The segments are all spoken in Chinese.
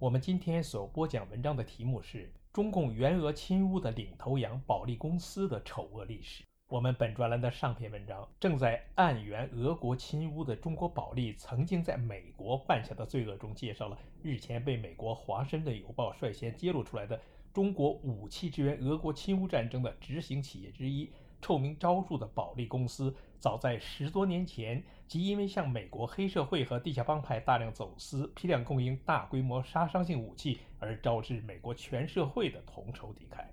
我们今天所播讲文章的题目是中共援俄侵乌的领头羊保利公司的丑恶历史。我们本专栏的上篇文章正在暗援俄国侵乌的中国保利曾经在美国犯下的罪恶中，介绍了日前被美国《华盛顿邮报》率先揭露出来的中国武器支援俄国侵乌战争的执行企业之一。臭名昭著的保利公司，早在十多年前即因为向美国黑社会和地下帮派大量走私、批量供应大规模杀伤性武器，而招致美国全社会的同仇敌忾。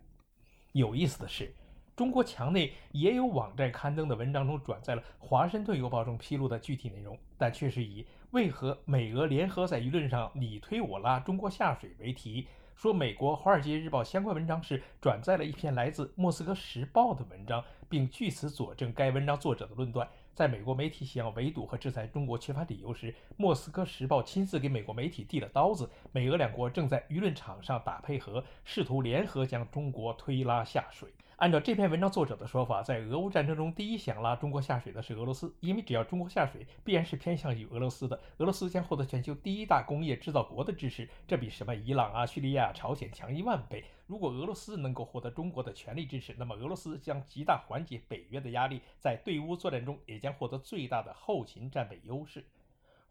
有意思的是，中国墙内也有网站刊登的文章中转载了《华盛顿邮报》中披露的具体内容，但却是以“为何美俄联合在舆论上你推我拉，中国下水”为题。说美国《华尔街日报》相关文章是转载了一篇来自《莫斯科时报》的文章，并据此佐证该文章作者的论断。在美国媒体想要围堵和制裁中国缺乏理由时，《莫斯科时报》亲自给美国媒体递了刀子。美俄两国正在舆论场上打配合，试图联合将中国推拉下水。按照这篇文章作者的说法，在俄乌战争中，第一想拉中国下水的是俄罗斯，因为只要中国下水，必然是偏向于俄罗斯的，俄罗斯将获得全球第一大工业制造国的支持，这比什么伊朗啊、叙利亚、朝鲜强一万倍。如果俄罗斯能够获得中国的全力支持，那么俄罗斯将极大缓解北约的压力，在对乌作战中也将获得最大的后勤战备优势。《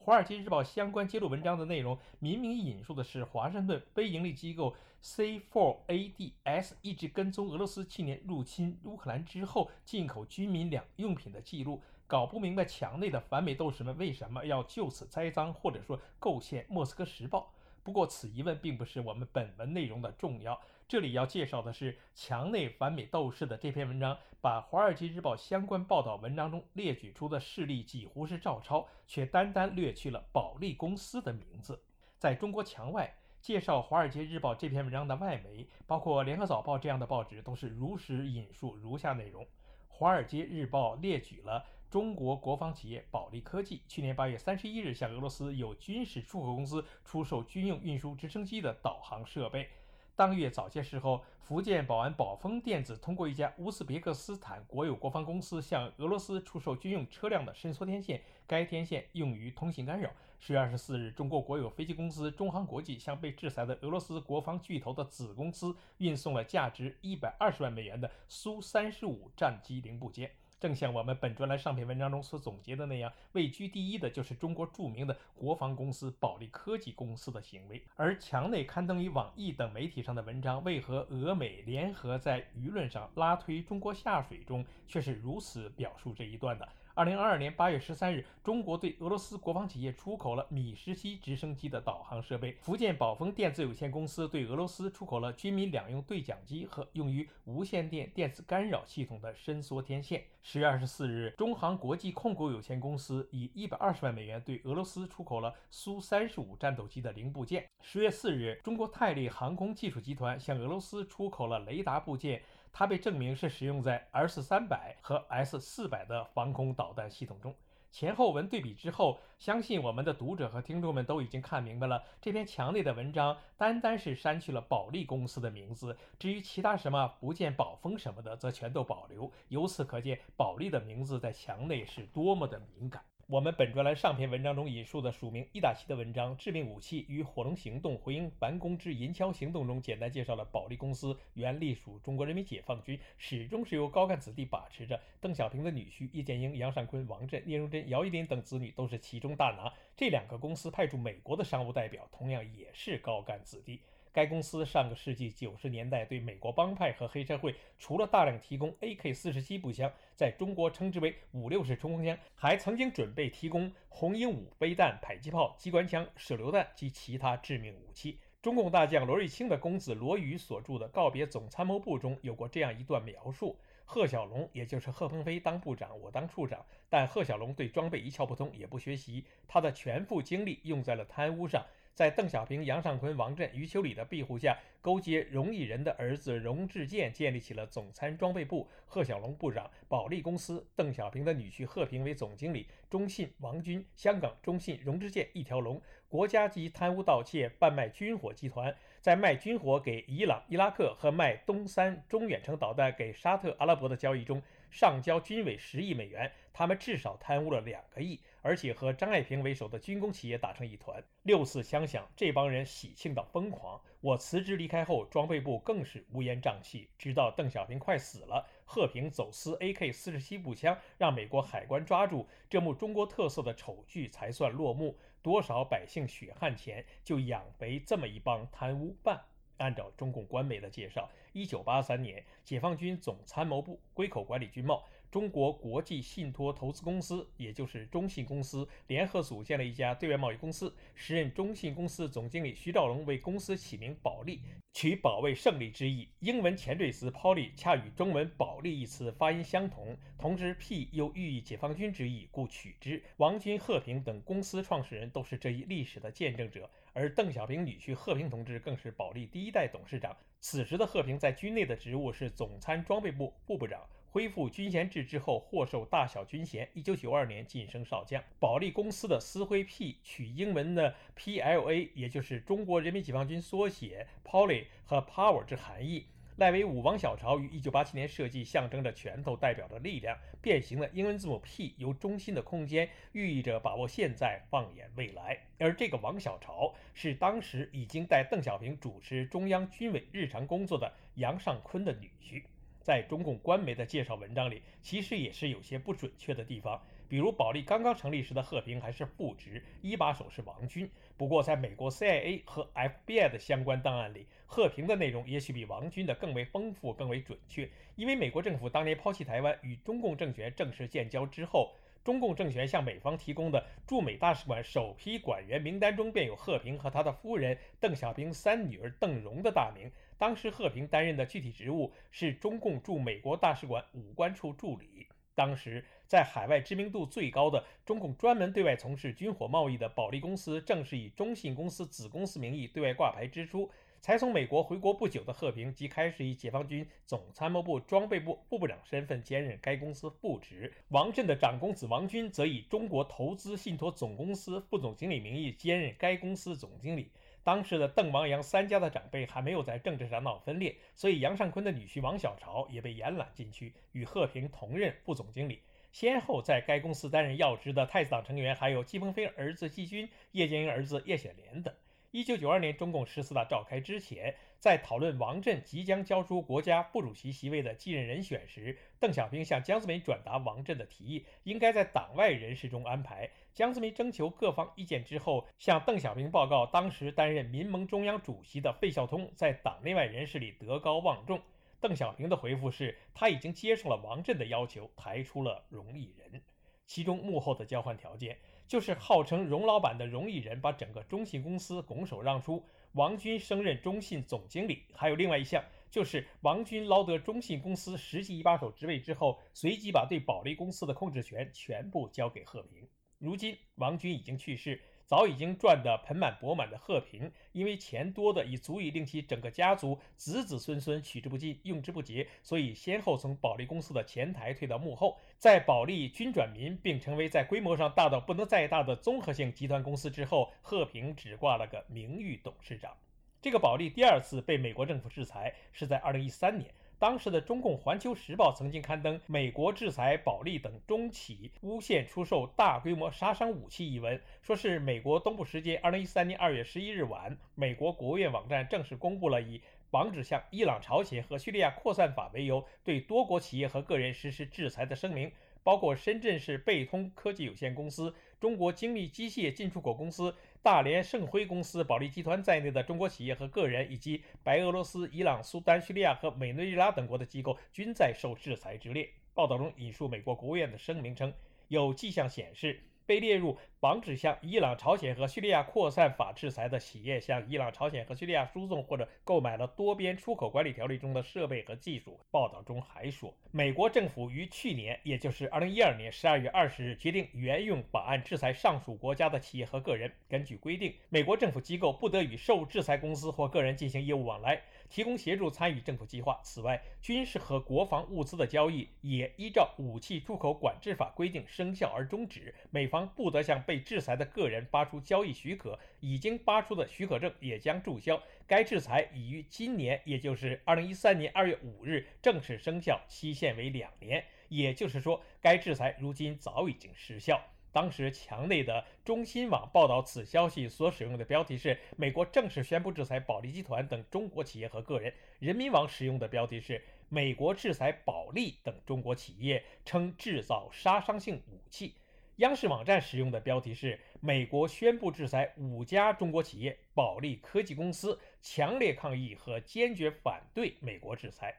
华尔街日报》相关揭露文章的内容，明明引述的是华盛顿非盈利机构 C4ADS 一直跟踪俄罗斯去年入侵乌克兰之后进口军民两用品的记录，搞不明白墙内的反美斗士们为什么要就此栽赃，或者说构陷《莫斯科时报》。不过，此疑问并不是我们本文内容的重要。这里要介绍的是墙内反美斗士的这篇文章，把《华尔街日报》相关报道文章中列举出的事例几乎是照抄，却单单略去了保利公司的名字。在中国墙外介绍《华尔街日报》这篇文章的外媒，包括《联合早报》这样的报纸，都是如实引述如下内容：《华尔街日报》列举了。中国国防企业保利科技去年八月三十一日向俄罗斯有军事出口公司出售军用运输直升机的导航设备。当月早些时候，福建宝安宝丰电子通过一家乌兹别克斯坦国有国防公司向俄罗斯出售军用车辆的伸缩天线，该天线用于通信干扰。十月二十四日，中国国有飞机公司中航国际向被制裁的俄罗斯国防巨头的子公司运送了价值一百二十万美元的苏三十五战机零部件。正像我们本专栏上篇文章中所总结的那样，位居第一的就是中国著名的国防公司保利科技公司的行为。而墙内刊登于网易等媒体上的文章，为何俄美联合在舆论上拉推中国下水中，却是如此表述这一段的？二零二二年八月十三日，中国对俄罗斯国防企业出口了米十七直升机的导航设备；福建宝丰电子有限公司对俄罗斯出口了军民两用对讲机和用于无线电电子干扰系统的伸缩天线。十月二十四日，中航国际控股有限公司以一百二十万美元对俄罗斯出口了苏三十五战斗机的零部件。十月四日，中国泰利航空技术集团向俄罗斯出口了雷达部件。它被证明是使用在 S 三百和 S 四百的防空导弹系统中。前后文对比之后，相信我们的读者和听众们都已经看明白了。这篇墙内的文章单单是删去了保利公司的名字，至于其他什么不见宝丰什么的，则全都保留。由此可见，保利的名字在墙内是多么的敏感。我们本专栏上篇文章中引述的署名伊达西的文章《致命武器与火龙行动：回应反攻之银桥行动》中，简单介绍了保利公司原隶属中国人民解放军，始终是由高干子弟把持着。邓小平的女婿叶剑英、杨尚昆、王震、聂荣臻、姚依林等子女都是其中大拿。这两个公司派驻美国的商务代表，同样也是高干子弟。该公司上个世纪九十年代对美国帮派和黑社会，除了大量提供 AK-47 步枪，在中国称之为五六式冲锋枪，还曾经准备提供红鹰五飞弹、迫击炮、机关枪、手榴弹及其他致命武器。中共大将罗瑞卿的公子罗宇所著的《告别总参谋部》中有过这样一段描述：贺小龙，也就是贺鹏飞当部长，我当处长，但贺小龙对装备一窍不通，也不学习，他的全部精力用在了贪污上。在邓小平、杨尚昆、王震、余秋里的庇护下，勾结荣毅仁的儿子荣志健，建立起了总参装备部，贺小龙部长，保利公司，邓小平的女婿贺平为总经理，中信、王军，香港中信、荣志健一条龙，国家级贪污盗窃、贩卖军火集团，在卖军火给伊朗、伊拉克和卖东三中远程导弹给沙特阿拉伯的交易中。上交军委十亿美元，他们至少贪污了两个亿，而且和张爱萍为首的军工企业打成一团。六四枪响，这帮人喜庆到疯狂。我辞职离开后，装备部更是乌烟瘴气。直到邓小平快死了，贺平走私 AK 四十七步枪，让美国海关抓住，这幕中国特色的丑剧才算落幕。多少百姓血汗钱，就养肥这么一帮贪污犯。按照中共官媒的介绍，一九八三年，解放军总参谋部归口管理军贸。中国国际信托投资公司，也就是中信公司，联合组建了一家对外贸易公司。时任中信公司总经理徐兆龙为公司起名“保利”，取保卫胜利之意。英文前缀词 “Poly” 恰与中文“保利”一词发音相同，同之 “P” 又寓意解放军之意，故取之。王军、贺平等公司创始人都是这一历史的见证者，而邓小平女婿贺平同志更是保利第一代董事长。此时的贺平在军内的职务是总参装备部副部长。恢复军衔制之后，获授大小军衔。一九九二年晋升少将。保利公司的私徽 P 取英文的 PLA，也就是中国人民解放军缩写 Poly 和 Power 之含义。赖维武王小潮于一九八七年设计，象征着拳头，代表着力量。变形的英文字母 P 由中心的空间，寓意着把握现在，放眼未来。而这个王小潮是当时已经带邓小平主持中央军委日常工作的杨尚昆的女婿。在中共官媒的介绍文章里，其实也是有些不准确的地方。比如，保利刚刚成立时的贺平还是副职，一把手是王军。不过，在美国 CIA 和 FBI 的相关档案里，贺平的内容也许比王军的更为丰富、更为准确。因为美国政府当年抛弃台湾，与中共政权正式建交之后，中共政权向美方提供的驻美大使馆首批馆员名单中便有贺平和他的夫人邓小平三女儿邓蓉的大名。当时贺平担任的具体职务是中共驻美国大使馆武官处助理。当时在海外知名度最高的中共专门对外从事军火贸易的保利公司，正是以中信公司子公司名义对外挂牌之初。才从美国回国不久的贺平，即开始以解放军总参谋部装备部副部长身份兼任该公司副职。王震的长公子王军，则以中国投资信托总公司副总经理名义兼任该公司总经理。当时的邓、王、杨三家的长辈还没有在政治上闹分裂，所以杨尚昆的女婿王小潮也被延揽进去，与贺平同任副总经理。先后在该公司担任要职的太子党成员还有季鹏飞儿子季军、叶剑英儿子叶显莲等。一九九二年中共十四大召开之前，在讨论王震即将交出国家副主席席位的继任人选时，邓小平向江泽民转达王震的提议，应该在党外人士中安排。江泽民征求各方意见之后，向邓小平报告，当时担任民盟中央主席的费孝通在党内外人士里德高望重。邓小平的回复是，他已经接受了王震的要求，抬出了荣毅仁。其中幕后的交换条件。就是号称荣老板的荣毅仁把整个中信公司拱手让出，王军升任中信总经理。还有另外一项，就是王军捞得中信公司实际一把手职位之后，随即把对保利公司的控制权全部交给贺平。如今王军已经去世。早已经赚得盆满钵满的贺平，因为钱多的已足以令其整个家族子子孙孙取之不尽、用之不竭，所以先后从保利公司的前台退到幕后，在保利军转民，并成为在规模上大到不能再大的综合性集团公司之后，贺平只挂了个名誉董事长。这个保利第二次被美国政府制裁是在2013年。当时的中共《环球时报》曾经刊登“美国制裁保利等中企诬陷出售大规模杀伤武器”一文，说是美国东部时间二零一三年二月十一日晚，美国国务院网站正式公布了以防止向伊朗、朝鲜和叙利亚扩散法为由，对多国企业和个人实施制裁的声明。包括深圳市贝通科技有限公司、中国精密机械进出口公司、大连盛辉公司、保利集团在内的中国企业和个人，以及白俄罗斯、伊朗、苏丹、叙利亚和委内瑞拉等国的机构，均在受制裁之列。报道中引述美国国务院的声明称，有迹象显示，被列入。防止向伊朗、朝鲜和叙利亚扩散法制裁的企业向伊朗、朝鲜和叙利亚输送或者购买了多边出口管理条例中的设备和技术。报道中还说，美国政府于去年，也就是二零一二年十二月二十日，决定援用法案制裁上述国家的企业和个人。根据规定，美国政府机构不得与受制裁公司或个人进行业务往来。提供协助参与政府计划。此外，军事和国防物资的交易也依照武器出口管制法规定生效而终止。美方不得向被制裁的个人发出交易许可，已经发出的许可证也将注销。该制裁已于今年，也就是二零一三年二月五日正式生效，期限为两年。也就是说，该制裁如今早已经失效。当时，墙内的中新网报道此消息所使用的标题是“美国正式宣布制裁保利集团等中国企业和个人”。人民网使用的标题是“美国制裁保利等中国企业，称制造杀伤性武器”。央视网站使用的标题是“美国宣布制裁五家中国企业，保利科技公司强烈抗议和坚决反对美国制裁”。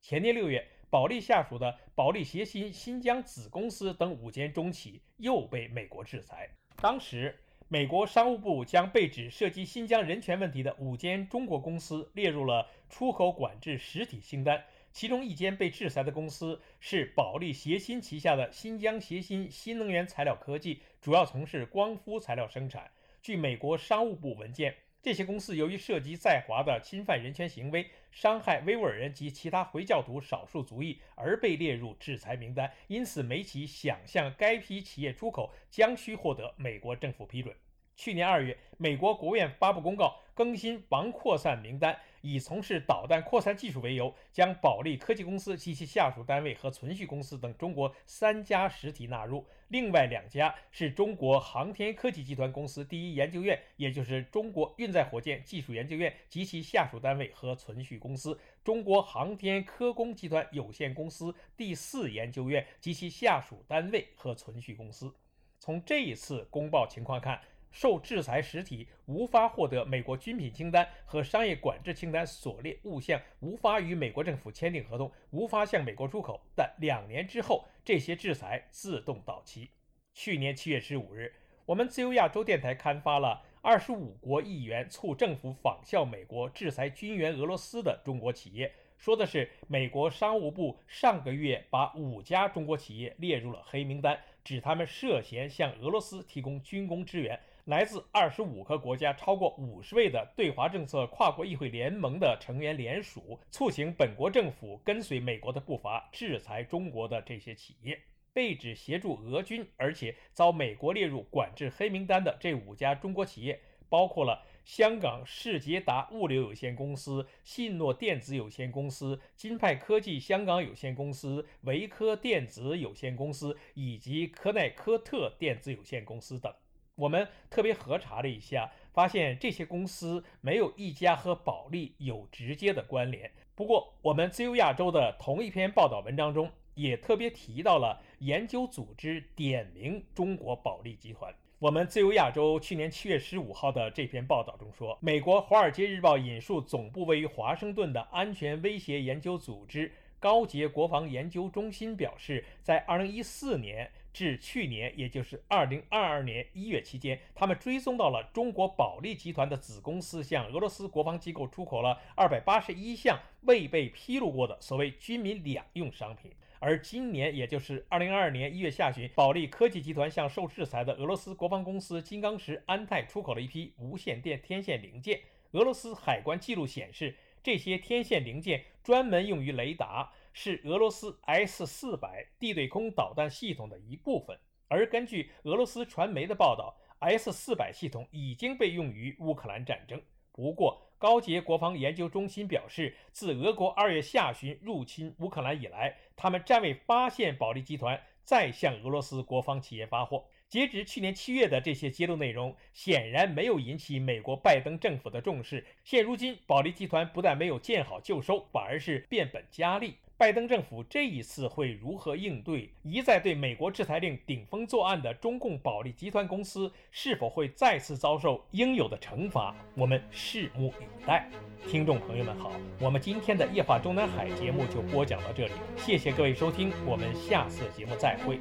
前年六月。保利下属的保利协鑫新疆子公司等五间中企又被美国制裁。当时，美国商务部将被指涉及新疆人权问题的五间中国公司列入了出口管制实体清单。其中一间被制裁的公司是保利协鑫旗下的新疆协鑫新能源材料科技，主要从事光伏材料生产。据美国商务部文件。这些公司由于涉及在华的侵犯人权行为、伤害维吾尔人及其他回教徒少数族裔而被列入制裁名单，因此美企想向该批企业出口，将需获得美国政府批准。去年二月，美国国务院发布公告，更新防扩散名单，以从事导弹扩散技术为由，将保利科技公司及其下属单位和存续公司等中国三家实体纳入。另外两家是中国航天科技集团公司第一研究院，也就是中国运载火箭技术研究院及其下属单位和存续公司；中国航天科工集团有限公司第四研究院及其下属单位和存续公司。从这一次公报情况看，受制裁实体无法获得美国军品清单和商业管制清单所列物项，无法与美国政府签订合同，无法向美国出口。但两年之后，这些制裁自动到期。去年七月十五日，我们自由亚洲电台刊发了二十五国议员促政府仿效美国制裁军援俄罗斯的中国企业，说的是美国商务部上个月把五家中国企业列入了黑名单，指他们涉嫌向俄罗斯提供军工支援。来自二十五个国家、超过五十位的对华政策跨国议会联盟的成员联署，促请本国政府跟随美国的步伐，制裁中国的这些企业。被指协助俄军，而且遭美国列入管制黑名单的这五家中国企业，包括了香港世捷达物流有限公司、信诺电子有限公司、金派科技香港有限公司、维科电子有限公司以及科奈科特电子有限公司等。我们特别核查了一下，发现这些公司没有一家和保利有直接的关联。不过，我们自由亚洲的同一篇报道文章中也特别提到了研究组织点名中国保利集团。我们自由亚洲去年七月十五号的这篇报道中说，美国《华尔街日报》引述总部位于华盛顿的安全威胁研究组织高捷国防研究中心表示，在二零一四年。至去年，也就是二零二二年一月期间，他们追踪到了中国保利集团的子公司向俄罗斯国防机构出口了二百八十一项未被披露过的所谓军民两用商品。而今年，也就是二零二二年一月下旬，保利科技集团向受制裁的俄罗斯国防公司金刚石安泰出口了一批无线电天线零件。俄罗斯海关记录显示，这些天线零件专门用于雷达。是俄罗斯 S 四百地对空导弹系统的一部分，而根据俄罗斯传媒的报道，S 四百系统已经被用于乌克兰战争。不过，高捷国防研究中心表示，自俄国二月下旬入侵乌克兰以来，他们暂未发现保利集团再向俄罗斯国防企业发货。截止去年七月的这些揭露内容，显然没有引起美国拜登政府的重视。现如今，保利集团不但没有见好就收，反而是变本加厉。拜登政府这一次会如何应对？一再对美国制裁令顶风作案的中共保利集团公司，是否会再次遭受应有的惩罚？我们拭目以待。听众朋友们好，我们今天的夜话中南海节目就播讲到这里，谢谢各位收听，我们下次节目再会。